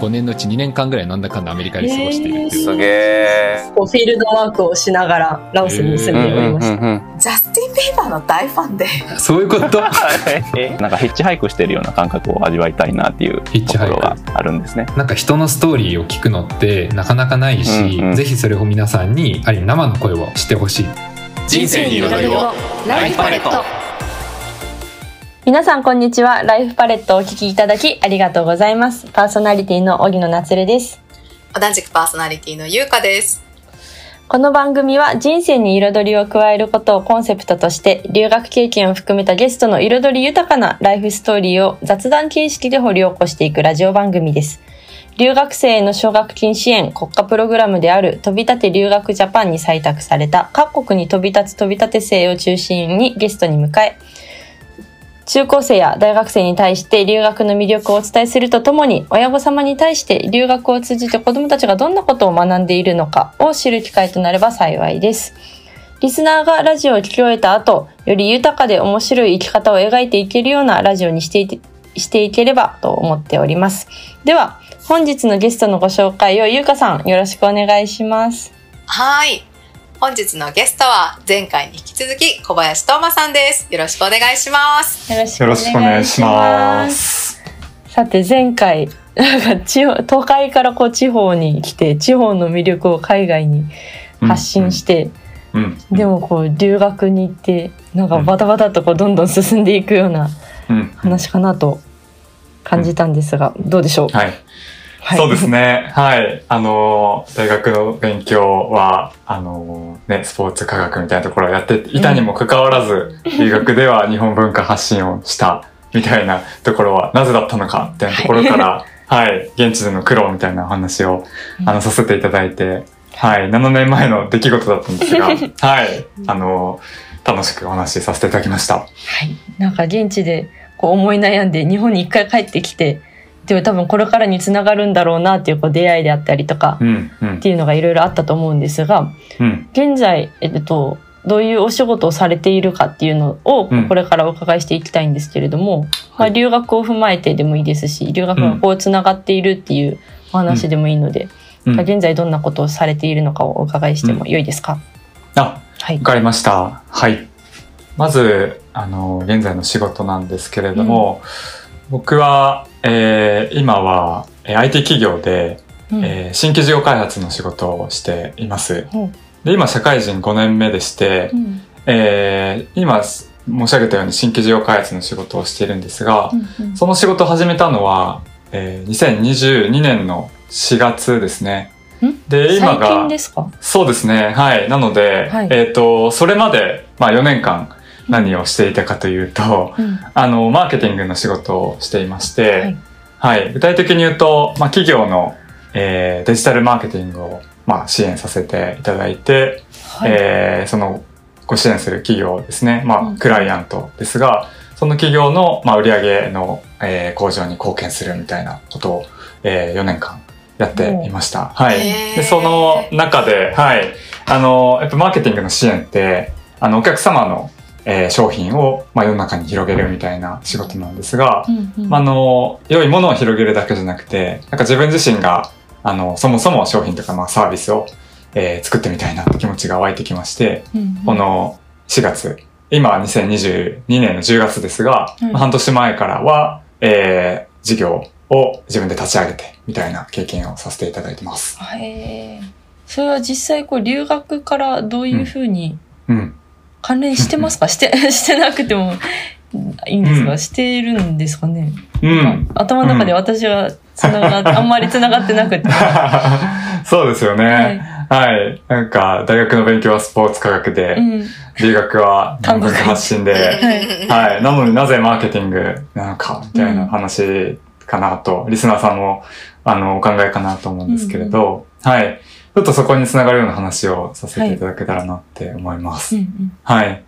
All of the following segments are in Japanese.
5年のうち2年間ぐらいなんだかんだアメリカで過ごしているっていう。すげえ。フィールドワークをしながらラオスに住んでおりました。ジャスティン・ビーバーの大ファンでそういうこと？なんかヒッチハイクしてるような感覚を味わいたいなっていうヒッチハイクところがあるんですね。なんか人のストーリーを聞くのってなかなかないし、うんうんぜひそれを皆さんにある意味生の声をしてほしい。人生に彩りをライフパレット皆さんこんにちは。ライフパレットをお聞きいただきありがとうございます。パーソナリティの荻野夏るです。同じくパーソナリティのゆうかですこの番組は人生に彩りを加えることをコンセプトとして留学経験を含めたゲストの彩り豊かなライフストーリーを雑談形式で掘り起こしていくラジオ番組です。留学生への奨学金支援国家プログラムである飛び立て留学ジャパンに採択された各国に飛び立つ飛び立て生を中心にゲストに迎え中高生や大学生に対して留学の魅力をお伝えするとともに親御様に対して留学を通じて子どもたちがどんなことを学んでいるのかを知る機会となれば幸いです。リスナーがラジオを聞き終えた後、より豊かで面白い生き方を描いていけるようなラジオにしていてしていければと思っております。では、本日のゲストのご紹介をゆうかさんよろしくお願いします。はい本日のゲストは前回に引き続き小林斗真さんです。よろしくお願いします。よろしくお願いします。さて前回なんか地方都会からこう地方に来て地方の魅力を海外に発信して、うん、でもこう留学に行ってなんかバタバタとこうどんどん進んでいくようなうん、話かなと感じたんですが、どうでしょう、はい、はい。そうですね。はい。あのー、大学の勉強は、あのー、ね、スポーツ科学みたいなところをやっていたにもかかわらず、留学では日本文化発信をしたみたいなところは、なぜだったのかみたいなところから、はい、現地での苦労みたいなお話を、あの、させていただいて、はい、7年前の出来事だったんですが、はい、あのー、楽しくお話しさせていただきました。はい、なんか現地でこう思い悩んで日本に一回帰ってきてでも多分これからにつながるんだろうなっていうこう出会いであったりとかうん、うん。っ、ていうのがいろいろあったと思うんですがうん。現在、えっと、どういうお仕事をされているかっていうのをうん。これからお伺いしていきたいんですけれども、まあ、留学を踏まえてでもいいですし留学がこうつながっているっていうお話でもいいので、うん。現在どんなことをされているのかをお伺いしてもよいですか、あ、はい。わかりました。はい。まず、あの、現在の仕事なんですけれども、僕は、えー今は、えー IT 企業で、うんえー新規事業開発の仕事をしています。で、今、社会人5年目でして、うんえー今、申し上げたように新規事業開発の仕事をしているんですが、うんうんその仕事を始めたのは、えー2022年の4月ですね。ん？で、今最近が、ですか？そうですね。はい。なので、はいえっ、と、それまで、まあ4年間何をしていたかというと、うんあの、マーケティングの仕事をしていまして、ははいい。具体的に言うと、まあ企業の、えーデジタルマーケティングを、まあ支援させていただいて、はいえーその、ご支援する企業ですね。まあ、うんクライアントですが、その企業の、まあ、売上の、えー向上に貢献するみたいなことを、え4年間やっていました。はい。で、その中で、はい。あの、やっぱマーケティングの支援って、あの、お客様の、えー商品を、まあ、世の中に広げるみたいな仕事なんですが、うんうん。まああの、良いものを広げるだけじゃなくて、なんか自分自身が、あの、そもそも商品とか、まあ、サービスを、えー作ってみたいなって気持ちが湧いてきまして、うんうん。この4月、今は2022年の10月ですが、うんまあ半年前からは、えー事業を自分で立ち上げて、みたいな経験をさせていただいてます。へえそれは実際こう留学からどういうふうにうん。関連してますか、して してなくてもいいんですが、うん。しているんですかね、うん。頭の中で私はつながっ あんまりつながってなくて。そうですよね。はい。なんか、大学の勉強はスポーツ科学で、うん。留学は文化発信で、はい。はい。なのになぜマーケティングなのか、みたいな話かなと、リスナーさんも、あの、お考えかなと思うんですけれど、はい。ちょっとそこにつながるような話をさせていただけたらなって思います。うんうんはい。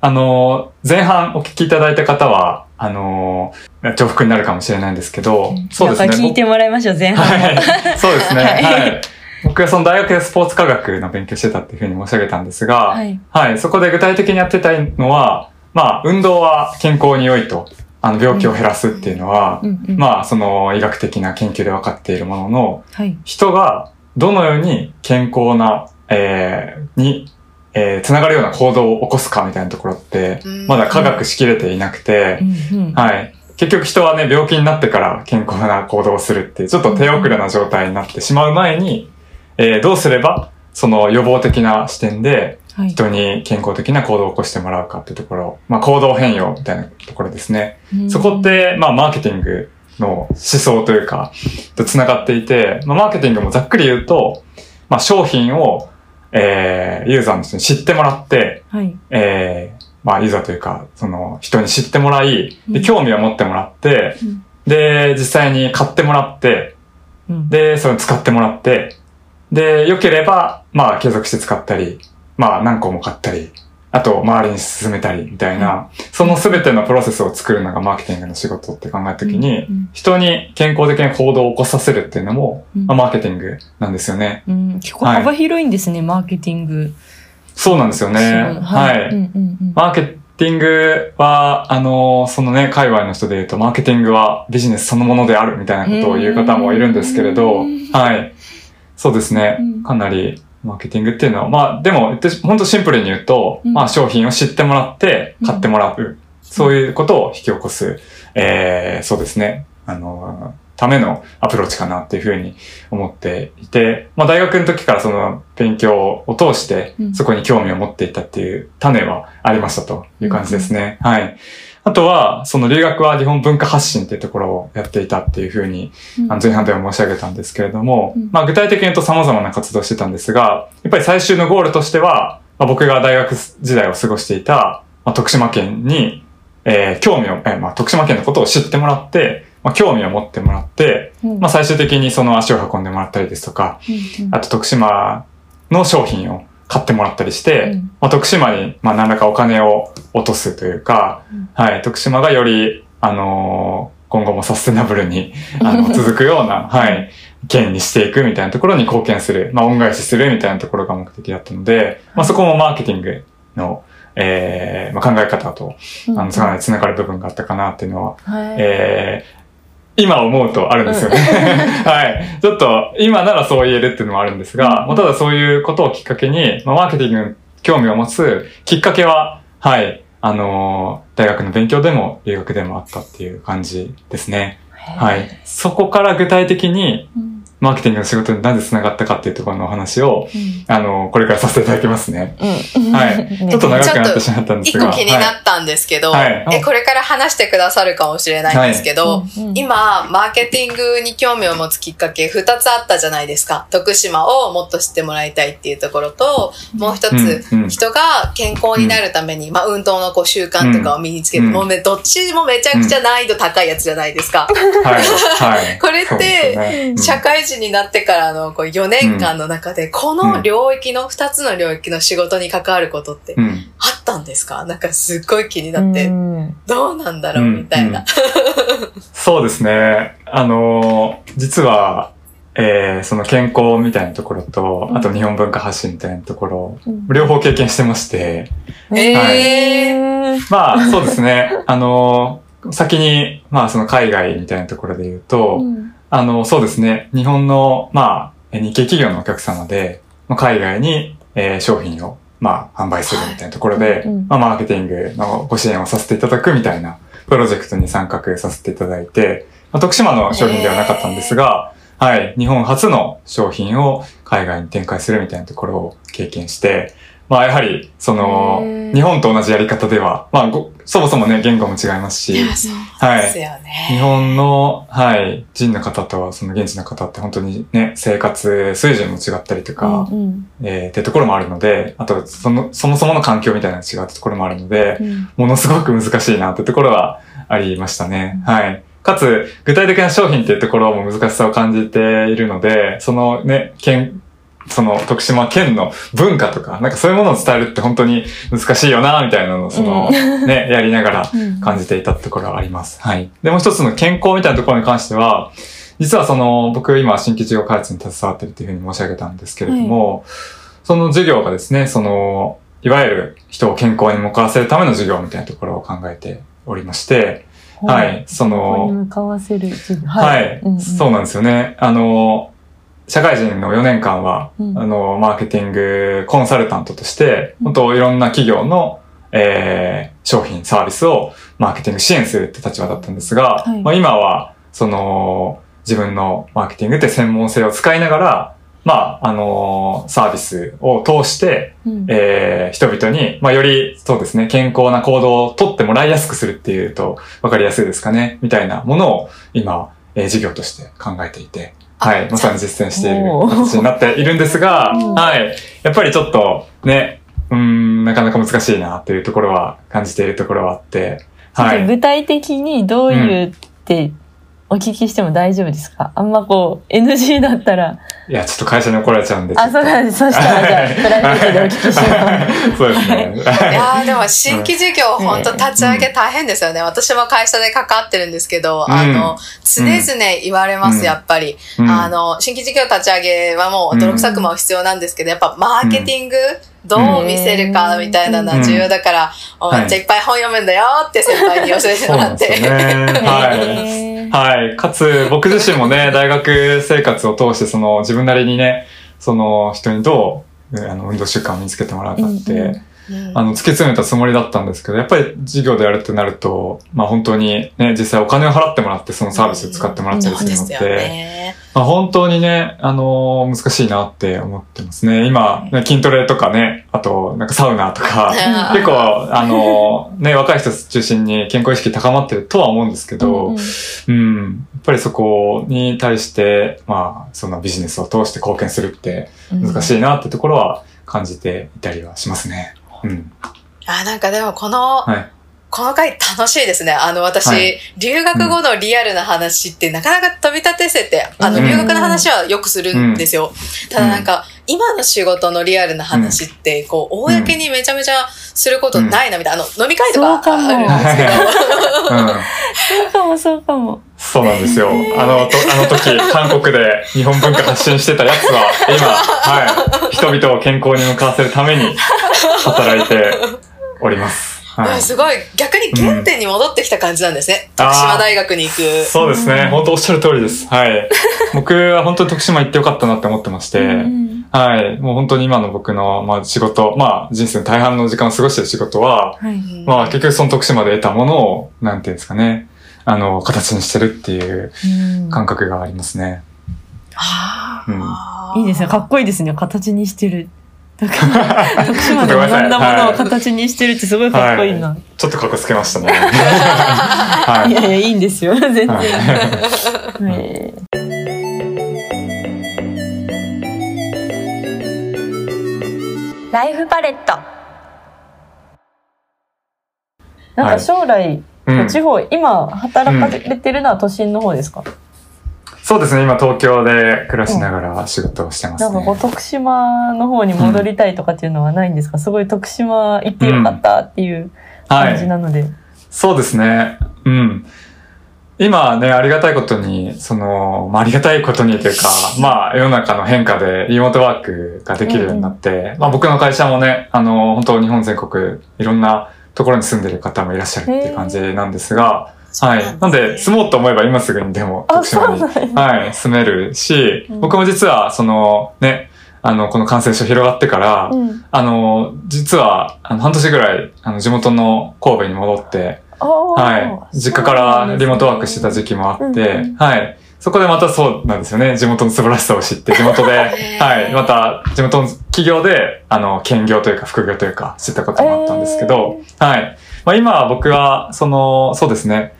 あの、前半お聞きいただいた方は、あの、重複になるかもしれないんですけど、そうですね。聞いてもらいましょう前半も、はい。そうですね。はいはい。僕はその大学でスポーツ科学の勉強してたっていうふうに申し上げたんですが、はいはい。そこで具体的にやってたのは、まあ、運動は健康に良いとあの、病気を減らすっていうのは、うんうんまあ、その医学的な研究で分かっているものの、はい。人がどのように健康な、えーに、えーつながるような行動を起こすかみたいなところってうん、まだ科学しきれていなくてはい。結局人はね、病気になってから健康な行動をするっていう、ちょっと手遅れな状態になってしまう前に、えーどうすれば、その予防的な視点で、はい。人に健康的な行動を起こしてもらうかっていうところ、まあ行動変容みたいなところですね。うんそこって、まあ、マーケティングの思想というか、と繋がっていて、まあ、マーケティングもざっくり言うと、まあ、商品を、えー、ユーザーの人に知ってもらって、はい。えー、まあ、ユーザーというか、その、人に知ってもらい、で、うん。興味を持ってもらって、うん。で、実際に買ってもらって、うん。で、それを使ってもらって、で、良ければ、まあ、継続して使ったり、まあ、何個も買ったり、あと、周りに進めたり、みたいな、その全てのプロセスを作るのがマーケティングの仕事って考えたときに、うん人に健康的な行動を起こさせるっていうのも、うんまあ、マーケティングなんですよね。うん、結構幅広いんですね、マーケティング。そうなんですよね。はい。マーケティングは、あの、そのね、界隈の人で言うと、マーケティングはビジネスそのものであるみたいなことを言う方もいるんですけれどうん、はい。そうですねうん。かなり、マーケティングっていうのは、まあ、でも、言って本当シンプルに言うと、うんまあ、商品を知ってもらって、買ってもらう。そういうことを引き起こす、えー、そうですね。あの、ためのアプローチかなっていうふうに思っていて、まあ大学の時からその勉強を通してうんそこに興味を持っていたっていう種はありましたという感じですね。はい。あとは、その留学は日本文化発信っていうところをやっていたっていうふうに、あの前半では申し上げたんですけれども、うん。まあ具体的に言うと様々な活動をしてたんですが、やっぱり最終のゴールとしては、まあ、僕が大学時代を過ごしていた、まあ、徳島県に、えー興味を、えーまあ、徳島県のことを知ってもらって、まあ、興味を持ってもらって、うん。まあ、最終的にその足を運んでもらったりですとか、うんうん。あと徳島の商品を買ってもらったりして、うん。まあ、徳島に、まあ、何らかお金を落とすというか、うん。はい、徳島がより、あのー今後もサステナブルに、あの、続くような、はい、県にしていくみたいなところに貢献する、まあ、恩返しするみたいなところが目的だったので、まあ、そこもマーケティングの、えーまあ、考え方と、あの、繋がる部分があったかなっていうのは、はい。えー今思うとあるんですよね。はい。ちょっと、今ならそう言えるっていうのもあるんですが、うんまあただそういうことをきっかけに、まあ、マーケティングに興味を持つきっかけは、はい、あのー大学の勉強でも留学でもあったっていう感じですね。はい。そこから具体的に、うんマーケティングの仕事になぜ繋がったかっていうところのお話を、うん。あのーこれからさせていただきますね。うん。はい。ね ちょっと長くなってしまったんですが。一個気になったんですけど、はい。はい。え、これから話してくださるかもしれないんですけど、うん。うん。今、マーケティングに興味を持つきっかけ二つあったじゃないですか。徳島をもっと知ってもらいたいっていうところと、もう一つ、うん。うん。人が健康になるために、まあ、運動のこう習慣とかを身につける、うん。もうめどっちもめちゃくちゃ難易度高いやつじゃないですか。はい。はい。これって社会人になってからのこう4年間の中で、この領域の2つの領域の仕事に関わることってうん。あったんですか？なんかすっごい気になって、うん。どうなんだろうみたいな。そうですね。あのー実は、えーその健康みたいなところと、うん。あと日本文化発信みたいなところ、うん。両方経験してまして、えー。まあそうですね。あのー先に、まあその海外みたいなところで言うと、うんあの、そうですね。日本の、まあ、え日系企業のお客様で、まあ海外に、えー商品を、まあ、販売するみたいなところで、うんうんまあ、マーケティングのご支援をさせていただくみたいなプロジェクトに参画させていただいて、まあ、徳島の商品ではなかったんですが、はい、日本初の商品を海外に展開するみたいなところを経験して、まあ、やはり、その日本と同じやり方では、まあ、ごそもそもね、言語も違いますし、いや、そうですよね。日本の、はい、人の方とその現地の方って本当にね、生活水準も違ったりとか、うんえーっていうところもあるので、あと、その、そもそもの環境みたいなのが違ったところもあるので、うんものすごく難しいなってところはありましたね。はい。かつ、具体的な商品っていうところも難しさを感じているので、そのね、県、その徳島県の文化とか、なんかそういうものを伝えるって本当に難しいよな、みたいなのを、その、ね、やりながらうん感じていたところはあります。はい。で、もう一つの健康みたいなところに関しては、実はその、僕今新規事業開発に携わってるっていうふうに申し上げたんですけれども、その事業がですね、その、いわゆる人を健康に向かわせるための事業みたいなところを考えておりまして、はい、そここにの、向かわせる授業。はい、そうなんですよね。あの、社会人の4年間は、うん。あの、マーケティングコンサルタントとして、本当いろんな企業の、えー商品、サービスをマーケティング支援するって立場だったんですが、はい。まあ、今は、その、自分のマーケティングって専門性を使いながら、まあ、あのサービスを通して、うん。えー人々に、まあ、より、そうですね、健康な行動をとってもらいやすくするっていうと、わかりやすいですかね、みたいなものを今、えー事業として考えていて、はい、まさに実践している形になっているんですが、うんはい、やっぱりちょっと、ね、うーん、なかなか難しいなっていうところは感じているところはあって、はい。具体的にどういうってお聞きしても大丈夫ですか？あんまこう NG だったら。いや、ちょっと会社に怒られちゃうんで。あ、そうなんです。そしたらじゃあ、プライベートでお聞きします。そうですね。いやーでも新規事業本当立ち上げ大変ですよね。私も会社で関わってるんですけど、うんあの、常々言われます、うんやっぱり。うんあの、新規事業立ち上げはもう泥臭くも必要なんですけど、やっぱマーケティング、どう見せるかみたいなのは重要だから、おめっちゃいっぱい本読むんだよって先輩に教えてもらって。なんですよね。はい。はい。かつ、僕自身もね、大学生活を通して、その、自分なりにね、その、人にどう、あの、運動習慣を身につけてもらうかって、あの、突き詰めたつもりだったんですけど、やっぱり授業でやるってなると、まあ本当にね、実際お金を払ってもらって、そのサービスを使ってもらったりするので。まあ本当にね、あのー難しいなって思ってますね。今、ね、筋トレとかね、あと、なんかサウナとか、うん結構、あのーね、若い人中心に健康意識高まってるとは思うんですけど、うんうん、やっぱりそこに対して、まあ、そのビジネスを通して貢献するってうん難しいなってところは感じていたりはしますね。うん。あ、なんかでもこの、はい。この回楽しいですね。あの、私、はい留学後のリアルな話ってなかなか飛び立てせて、あの、うん留学の話はよくするんですよ。ただなんか、今の仕事のリアルな話って、こう、公にめちゃめちゃすることないな、みたいな。あの、飲み会とかあるんですけど。うん。そうかも、そうかも。そうなんですよ。あの、とあの時、韓国で日本文化発信してたやつは、今、はい、人々を健康に向かわせるために働いております。はい。すごい、逆に原点に戻ってきた感じなんですね。うん徳島大学に行く。そうですね。本当おっしゃる通りです。はい。僕は本当に徳島行ってよかったなって思ってまして、うんはい。もう本当に今の僕の、まあ仕事、まあ人生の大半の時間を過ごしてる仕事は、はい。まあ結局その徳島で得たものを、なんていうんですかね、あの、形にしてるっていううん感覚がありますね。うん。いいですね。かっこいいですね。形にしてる。だから徳島で学 んだものを形にしてるってすごいかっこいいな。ちょっとかっこつけましたね。はいい。やいや、いいんですよ。全然。はいはいライフパレット。なんか将来、うん地方、今働かれてるのは都心の方ですか、そうですね。今東京で暮らしながら仕事をしてますね。なんかこう徳島の方に戻りたいとかっていうのはないんですか、すごい徳島行ってよかったっていうはい。感じなので。そうですね。うん。今ね、ありがたいことに、その、まあ、ありがたいことにというか、まあ、世の中の変化でリモートワークができるようになって、まあ、僕の会社もね、あの、本当日本全国、いろんなところに住んでる方もいらっしゃるっていう感じなんですが、はい。なんで、住もうと思えば今すぐにでもあ、徳島にはい、住めるし、うん僕も実は、その、ね、あの、この感染症広がってから、うん。あの、実は、あの、半年ぐらい、あの、地元の神戸に戻って、は。はい実家からリモートワークしてた時期もあって、うんうんはい。そこでまたそうなんですよね。地元の素晴らしさを知って、地元で、はい。また、地元の企業で、あの、兼業というか、副業というか、知ったこともあったんですけど、はい。まあ今は僕は、その、そうですね。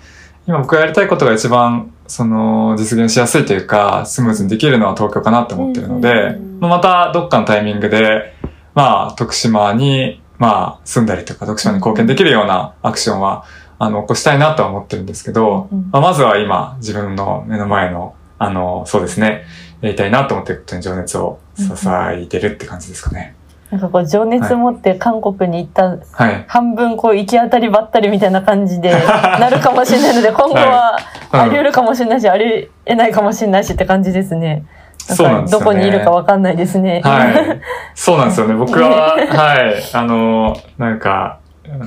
今僕がやりたいことが一番、その、実現しやすいというか、スムーズにできるのは東京かなって思ってるので、またどっかのタイミングで、まあ、徳島に、まあ、住んだりとか、徳島に貢献できるようなアクションは、あの、起こしたいなとは思ってるんですけど、うんまあ、まずは今、自分の目の前の、あの、そうですね、やりたいなと思ってることに情熱を支えてるって感じですかね。なんかこう情熱持って韓国に行ったはい。半分こう行き当たりばったりみたいな感じで なるかもしれないので今後はうんあり得るかもしれないしあり得ないかもしれないしって感じですね。そうなんですよねどこにいるかわかんないですね。はい。そうなんですよね。僕は、はい。あの、なんか、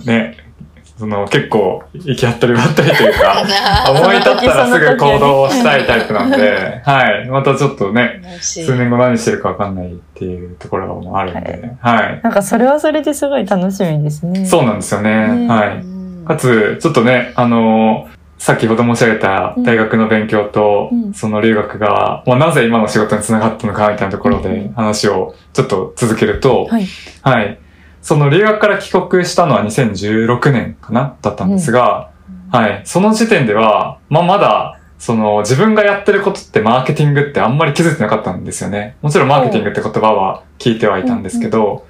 ね、その結構行き当たりばったりというか、思い立ったらすぐ行動したいタイプなんで、はい。またちょっとね、数年後何してるかわかんないっていうところもあるんで、はい。なんかそれはそれですごい楽しみですね。そうなんですよね。ねはい。かつ、ちょっとね、あのー先ほど申し上げた大学の勉強と、うんその留学が、まあ、なぜ今の仕事につながったのかみたいなところうで話をちょっと続けると、はい。はい。その留学から帰国したのは2016年かなだったんですが、はい。その時点では、まあ、まだ、その自分がやってることってマーケティングってあんまり気づいてなかったんですよね。もちろんマーケティングって言葉は聞いてはいたんですけど、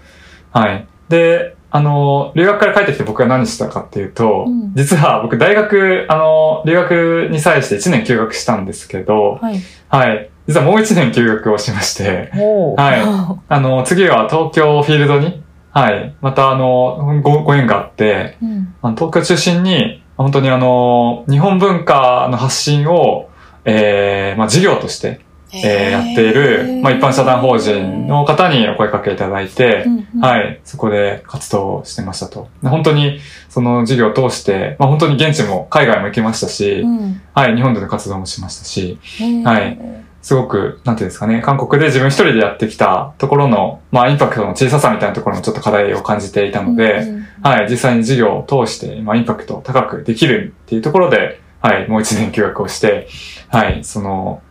はい。で、あの、留学から帰ってきて僕が何したかっていうと、うん実は僕大学、あの、留学に際して1年休学したんですけど、はい。はい。実はもう1年休学をしまして、はい あの、次は東京フィールドに、はい。またあの、ご、ご縁があって、うん。あの東京中心に、本当にあの、日本文化の発信を、えー、まあ事業として、えーやっている、まあ一般社団法人の方にお声かけいただいてう、んうん。はい、そこで活動してましたと。本当に、その事業を通して、まあ本当に現地も海外も行きましたし、うん。はい、日本での活動もしましたし、はいすごく、なんていうんですかね、韓国で自分一人でやってきたところの、まあインパクトの小ささみたいなところもちょっと課題を感じていたので、うんうんはい、実際に事業を通して、まあインパクトを高くできるっていうところで、はい、もう一年休学をして、はい、その、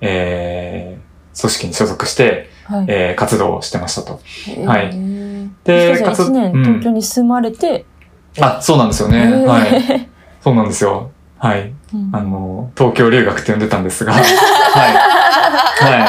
えー、組織に所属して、はいえー、活動をしてましたと。はいでしかし活1年うん東京に住まれて、あ、そうなんですよね。はい。そうなんですよ。はい。うんあの、東京留学って呼んでたんですが、はい。はい。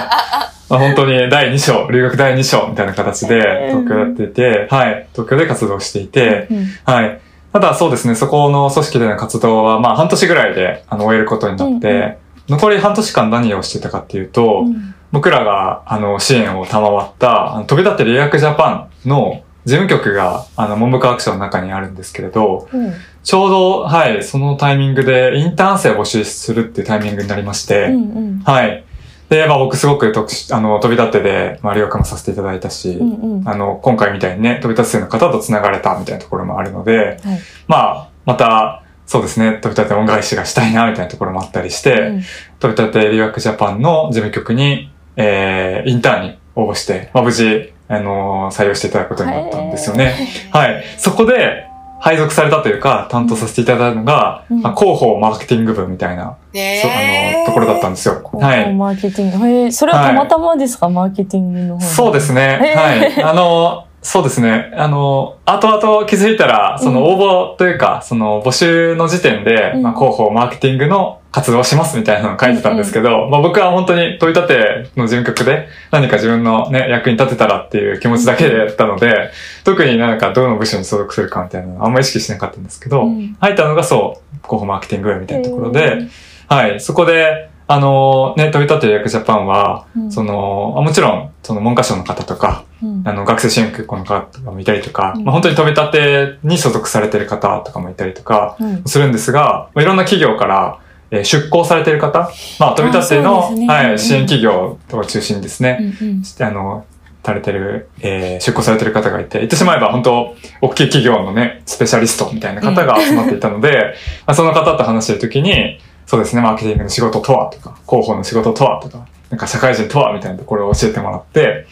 まあ、本当に第2章、留学第2章みたいな形で東京やっていて、はい。東京で活動していて、うんはい。ただそうですね、そこの組織での活動は、まあ半年ぐらいであの終えることになって、残り半年間何をしてたかっていうと、うん僕らがあの支援を賜った、飛び立って留学ジャパンの事務局があの文部科学省の中にあるんですけれど、うんちょうど、はい、そのタイミングでインターン生を募集するっていうタイミングになりまして、うんうんはい。で、まあ僕すごく特殊あの、飛び立ってで、まあ、留学もさせていただいたし、うんうんあの、今回みたいにね、飛び立つ生の方と繋がれたみたいなところもあるので、はいまあ、また、そうですね、飛び立て恩返しがしたいな、みたいなところもあったりして、うん飛び立て留学ジャパンの事務局に、えー、インターンに応募して、まあ無事、あのー採用していただくことになったんですよね。はい。そこで、配属されたというか、担当させていただいたのが、うんまあ、広報マーケティング部みたいな、ねそうあの、ところだったんですよ。はい。マーケティング。へえ、それはたまたまですか、マーケティングの方そうですね。はい。あの、そうですね。あの、後々気づいたら、その応募というか、その募集の時点で、うん。まあ、広報、マーケティングの活動をしますみたいなのを書いてたんですけど、まあ僕は本当に飛び立ての事務局で何か自分のね、役に立てたらっていう気持ちだけでやったので、特になんかどの部署に所属するかみたいなのあんまり意識しなかったんですけど、うん。入ったのがそう、広報マーケティングみたいなところへで、はい、そこで、あのね、飛び立て役ジャパンは、うん。その、あもちろん、その文科省の方とか、うん。あの、学生支援学校の方とかもいたりとか、うん。まあ、本当に飛び立てに所属されてる方とかもいたりとかうん。するんですが、まあ、いろんな企業から、えー出向されてる方、まあ、飛び立ての、ねうんはい、支援企業を中心にですね、うんうん。あの、されてる、えー出向されてる方がいて、言ってしまえば本当、大きい企業のね、スペシャリストみたいな方が集まっていたので、まあその方と話してるときに、そうですね、マーケティングの仕事とはとか、広報の仕事とはとか、なんか社会人とはみたいなところを教えてもらって、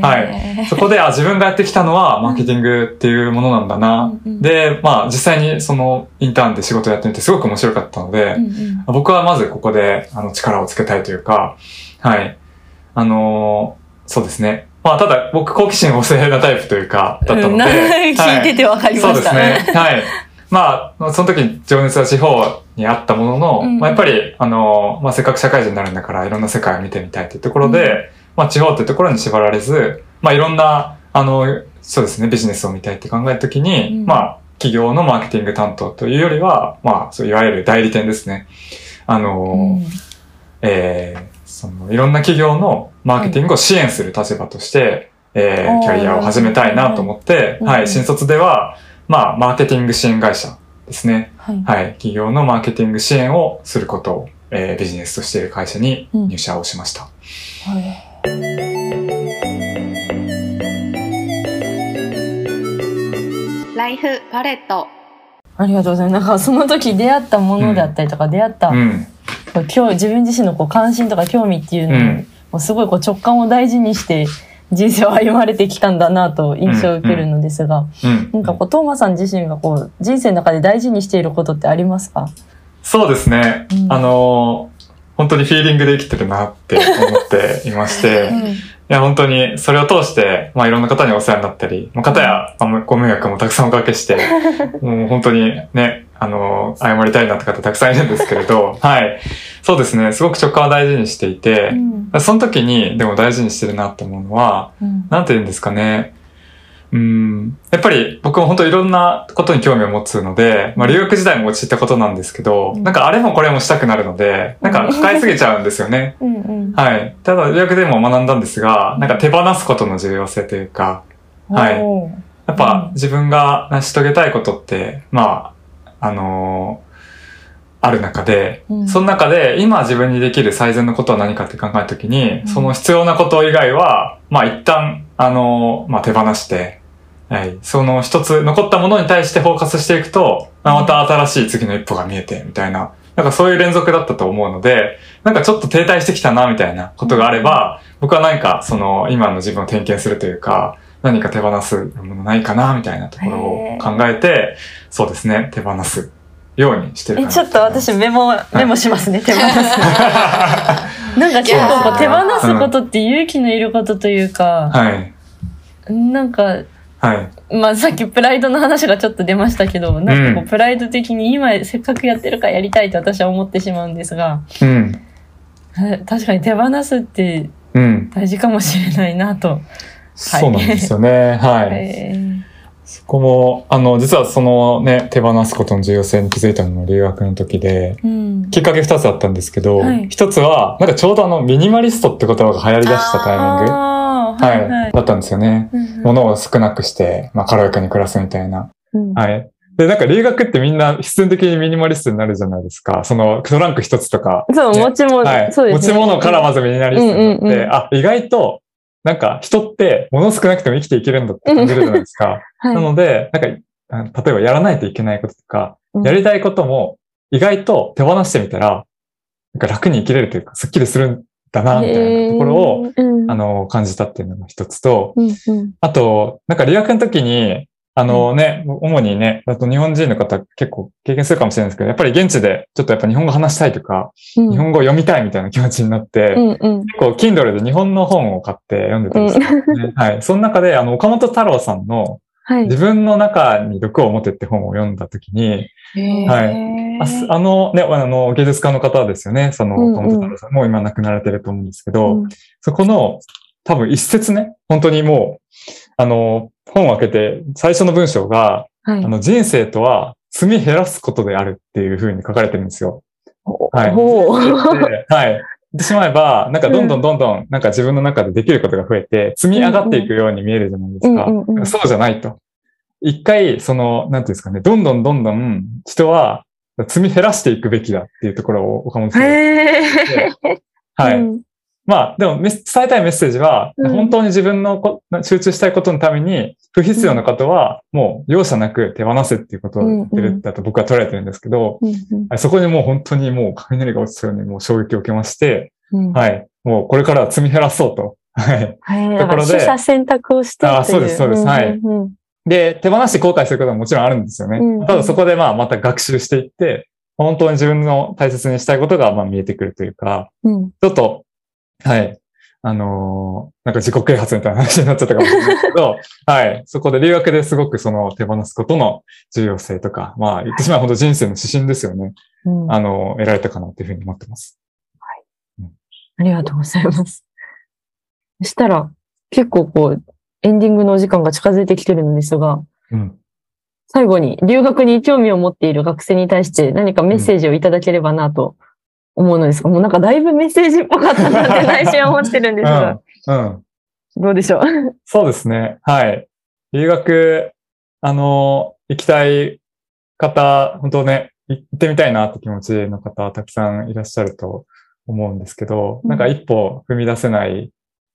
はい。そこで、あ、自分がやってきたのは、マーケティングっていうものなんだな。うんうんで、まあ、実際にその、インターンで仕事をやってみてすごく面白かったので、うんうん僕はまずここで、あの、力をつけたいというか、はい。あのーそうですね。まあ、ただ、僕、好奇心旺盛なタイプというか、だったので。うんな 聞いててわかりました。そうですね。はい。まあ、その時、情熱は地方にあったものの、うん。まあ、やっぱり、あの、まあ、せっかく社会人になるんだから、いろんな世界を見てみたいというところで、うん。まあ、地方っていうところに縛られず、まあ、いろんな、あの、そうですね、ビジネスを見たいって考えた時に、うん。まあ、企業のマーケティング担当というよりは、まあ、そういわゆる代理店ですね。あの、うん。えーそのいろんな企業のマーケティングを支援する立場として、えーおー。キャリアを始めたいなと思って、うん。はい、新卒では、まあ、マーケティング支援会社ですね。はい。はい、企業のマーケティング支援をすることを、えービジネスとしている会社に入社をしました。はいライフパレット。ありがとうございます。なんかその時出会ったものであったりとか、出会った、うん。今日自分自身のこう関心とか興味っていうのを、うんもうすごいこう直感を大事にして人生を歩まれてきたんだなと印象を受けるのですが、うん。なんかこう、トーマさん自身がこう、人生の中で大事にしていることってありますか？そうですね。うん。あのー本当にフィーリングで生きてるなって思っていまして、いや、本当にそれを通して、まあいろんな方にお世話になったり、まあ、方や、まあご迷惑もたくさんおかけして、もう本当にね、あのー謝りたいなって方たくさんいるんですけれど、はい。そうですね。すごく直感を大事にしていてう、んその時にでも大事にしてるなと思うのは、うんなんて言うんですかね。うん。やっぱり僕も本当いろんなことに興味を持つので、まあ留学時代も陥ったことなんですけど、うんなんかあれもこれもしたくなるので、なんか抱えすぎちゃうんですよね。うんうんはい。ただ留学でも学んだんですが、なんか手放すことの重要性というか、はいやっぱうん自分が成し遂げたいことって、まあ、あのーある中で、うん。その中で今自分にできる最善のことは何かって考えたときに、うん。その必要なこと以外は、まあ一旦、あのーまあ手放して、はい、その一つ残ったものに対してフォーカスしていくと、まあまた新しい次の一歩が見えて、みたいな、なんかそういう連続だったと思うので、なんかちょっと停滞してきたな、みたいなことがあれば、僕は何かその今の自分を点検するというか、何か手放すものないかな、みたいなところを考えて、そうですね、手放すようにしてるかえ、なちょっと私メモ、メモしますね、手放す。なんか結構手放すことって勇気のいることというか、はい。なんか、はい。まあさっきプライドの話がちょっと出ましたけど、なんかこううプライド的に今せっかくやってるからやりたいと私は思ってしまうんですが、うん。え確かに手放すってうん。大事かもしれないなと。そうなんですよね。はい。えーそこも、あの、実はそのね、手放すことの重要性に気づいたのも留学の時で、うん。きっかけ二つあったんですけどはい、一、つは、なんかちょうどあの、ミニマリストって言葉が流行り出したタイミング。はい、はいはい。だったんですよね。うん物を少なくして、まあ、軽やかに暮らすみたいな。うんはい。で、なんか留学ってみんな必然的にミニマリストになるじゃないですか。その、トランク一つとか。そう、ね持ち物、はい。そうですね。持ち物からまずミニマリストになって、うんうんうんあ、意外と、なんか人って物少なくても生きていけるんだって感じるじゃないですか。はい。なので、なんか、あ例えばやらないといけないこととか、うん。やりたいことも意外と手放してみたら、なんか楽に生きれるというか、スッキリするんだな、みたいなところを、あの、感じたっていうのが一つと、あと、なんか留学の時に、あのね、主にね、あと日本人の方結構経験するかもしれないですけど、やっぱり現地でちょっとやっぱ日本語話したいとか、うん日本語を読みたいみたいな気持ちになって、うんうん結構 Kindle で日本の本を買って読んでたんですね。はい。その中で、あの、岡本太郎さんのはい。自分の中に毒を持てって本を読んだ時に、はいあすあのね、あの、芸術家の方ですよね。その、うんうん岡本太郎さん。もう今亡くなられてると思うんですけど、うんそこの、多分一節ね、本当にもう、あの、本を開けて、最初の文章が、はいあの、人生とは罪減らすことであるっていう風に書かれてるんですよ。はいはい。言ってしまえば、なんかどんどんどんどん、なんか自分の中でできることが増えて、積み上がっていくように見えるじゃないですか。うんうんうんそうじゃないと。一回、その、なんていうんですかね、どんどんどんどん人は積み減らしていくべきだっていうところを岡本さんはい。うんまあ、でも伝えたいメッセージは、うん本当に自分のこ集中したいことのために、不必要なことは、もう容赦なく手放すっていうことを言ってるだと僕は捉えてるんですけど、そこにもう本当にもう雷が落ちたようにもう衝撃を受けまして、うんはい。もうこれからは積み減らそうと。はい。はい。ところで取捨選択をしてあそうですそうですはいで、手放して後悔することももちろんあるんですよね。うんただそこでまあまた学習していって、本当に自分の大切にしたいことがまあ見えてくるというか、うんちょっと、はい。あのーなんか自己啓発みたいな話になっちゃったかもしれないけど、はい。そこで留学ですごくその手放すことの重要性とか、まあ言ってしまえば本当人生の指針ですよね。うんあの、得られたかなっていうふうに思ってます。ありがとうございます。そしたら、結構こう、エンディングのお時間が近づいてきてるのですが、うん。最後に留学に興味を持っている学生に対して何かメッセージをいただければなと思うのですが、もうなんかだいぶメッセージっぽかったなって内心は思ってるんですが、うん。どうでしょう？そうですね。はい。留学、あの、行きたい方、本当ね、行ってみたいなって気持ちの方、たくさんいらっしゃると思うんですけど、うんなんか一歩踏み出せない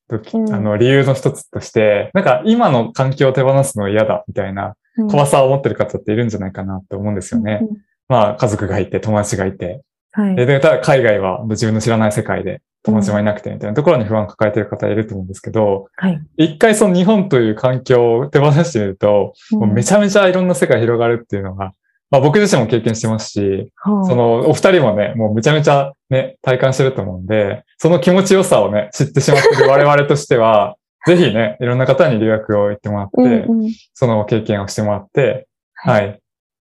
時、うんあの、理由の一つとして、なんか今の環境を手放すの嫌だみたいなうん怖さを持ってる方っているんじゃないかなって思うんですよね。うんまあ、家族がいて、友達がいて。はい。で、ただ海外は自分の知らない世界で友達もいなくてみたいなところに不安を抱えてる方いると思うんですけど、はい。一回その日本という環境を手放してみると、もうめちゃめちゃいろんな世界広がるっていうのが、まあ僕自身も経験してますし、ゃそのお二人もね、もうめちゃめちゃね、体感してると思うんで、その気持ちよさをね、知ってしまってる 我々としては、ぜひね、いろんな方に留学を行ってもらって、うんうんその経験をしてもらって、ははい。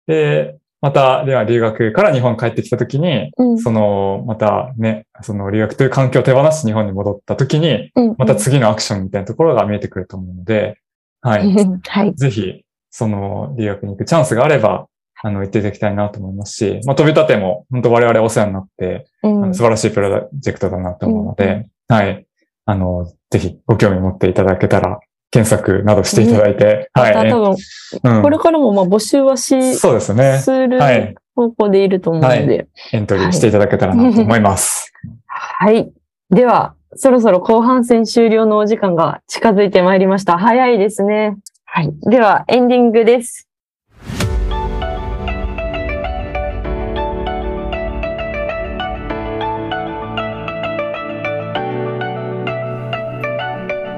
で、また、では留学から日本に帰ってきたときに、うんその、またね、その留学という環境を手放して日本に戻ったときに、うんまた次のアクションみたいなところが見えてくると思うので、はい。はい。ぜひ、その留学に行くチャンスがあれば、あの、行っていただきたいなと思いますし、まあ、飛び立ても、本当我々お世話になって、うん素晴らしいプロジェクトだなと思うので、はい。あの、ぜひご興味持っていただけたら、検索などしていただいて、はい。また多分、うんこれからもまあ募集はし、そうですね。するはい方向でいると思うので。エントリーしていただけたらなと思います。はい。では、そろそろ後半戦終了のお時間が近づいてまいりました。早いですね。はい。では、エンディングです。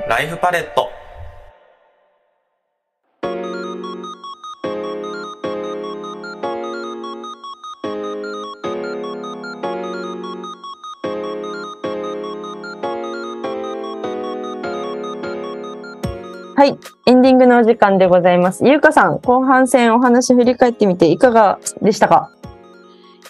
ライフパレットはい。エンディングのお時間でございます。ゆうかさん、後半戦お話振り返ってみていかがでしたか？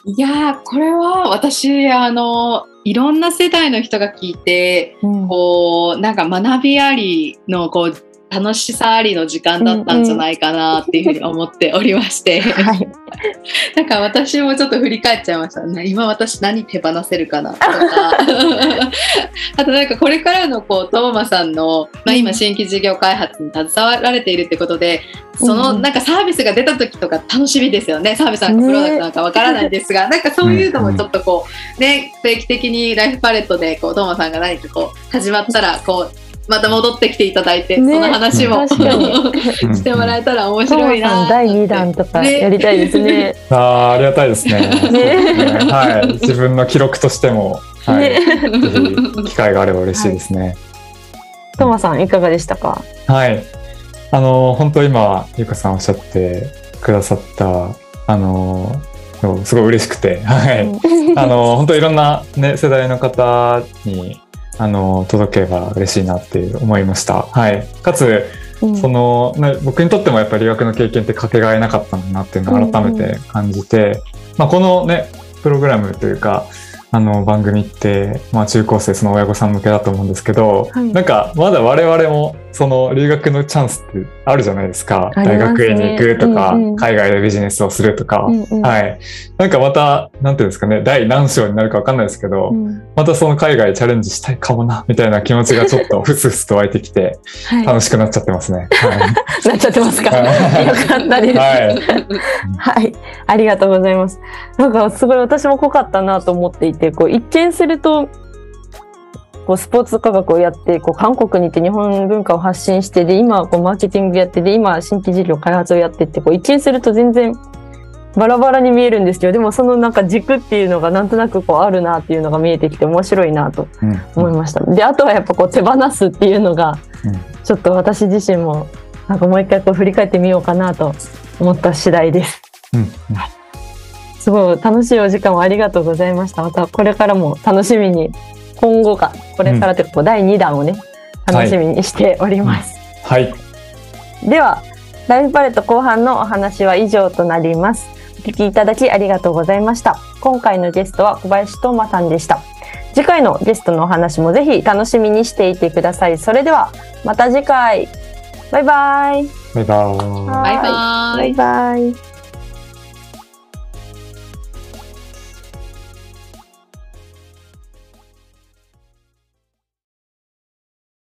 いやー、これは私、あの、いろんな世代の人が聞いて、うんこう、なんか学びありの、こう、楽しさありの時間だったんじゃないかなっていうふうに思っておりまして、はい。なんか私もちょっと振り返っちゃいました。な今私何手放せるかなとか。あとなんかこれからのこう、トーマさんの、まあ今新規事業開発に携わられているってことで、そのうんなんかサービスが出た時とか楽しみですよね。サービスなんかプロダクトなんかわからないですが、なんかそういうのもちょっとこう、ね、定期的にライフパレットでこう、トーマさんが何かこう、始まったら、こう、また戻ってきていただいて、ねその話も してもらえたら面白いな第2弾とかねやりたいですね。ああ、ありがたいですね。ねはい。自分の記録としても、はい。ねぜひ、機会があれば嬉しいですね。トマさんいかがでしたか？はい。あの、本当今、ゆかさんおっしゃってくださった、あの、すごい嬉しくて、はい。あの、本当いろんなね、世代の方に、あの、届けば嬉しいなって思いました。はい。かつ、うんその、ね、僕にとってもやっぱり留学の経験ってかけがえなかったんだなっていうのを改めて感じて、まあ、このね、プログラムというか、あの番組って、まあ中高生、その親御さん向けだと思うんですけど、はいなんかまだ我々もその留学のチャンスってあるじゃないですか。すね大学院に行くとか、うんうん海外でビジネスをするとか、うんうんはい。なんかまた、なんていうんですかね、第何章になるかわかんないですけど、うんまたその海外チャレンジしたいかもな、みたいな気持ちがちょっと ふつふつと湧いてきて、はい楽しくなっちゃってますね。はい。なっちゃってますか？はいよかったです。はい はい。ありがとうございます。なんかすごい私も濃かったなと思っていて、こう一見すると、こうスポーツ科学をやって、こう韓国に行って日本文化を発信して、で、今はこうマーケティングやって、で、今新規事業開発をやってって、こう一見すると全然バラバラに見えるんですけど、でもそのなんか軸っていうのがなんとなくこうあるなっていうのが見えてきて面白いなとうん思いました。で、あとはやっぱこう手放すっていうのがうん、ちょっと私自身もなんかもう一回こう振り返ってみようかなと思った次第です。うんすごい楽しいお時間をありがとうございました。またこれからも楽しみに、今後か、これからというか第2弾をね、楽しみにしております。はい。では、ライフパレット後半のお話は以上となります。お聞きいただきありがとうございました。今回のゲストは小林斗真さんでした。次回のゲストのお話もぜひ楽しみにしていてください。それでは、また次回。バイバイ。バイバーイ。バイバーイバイバイ。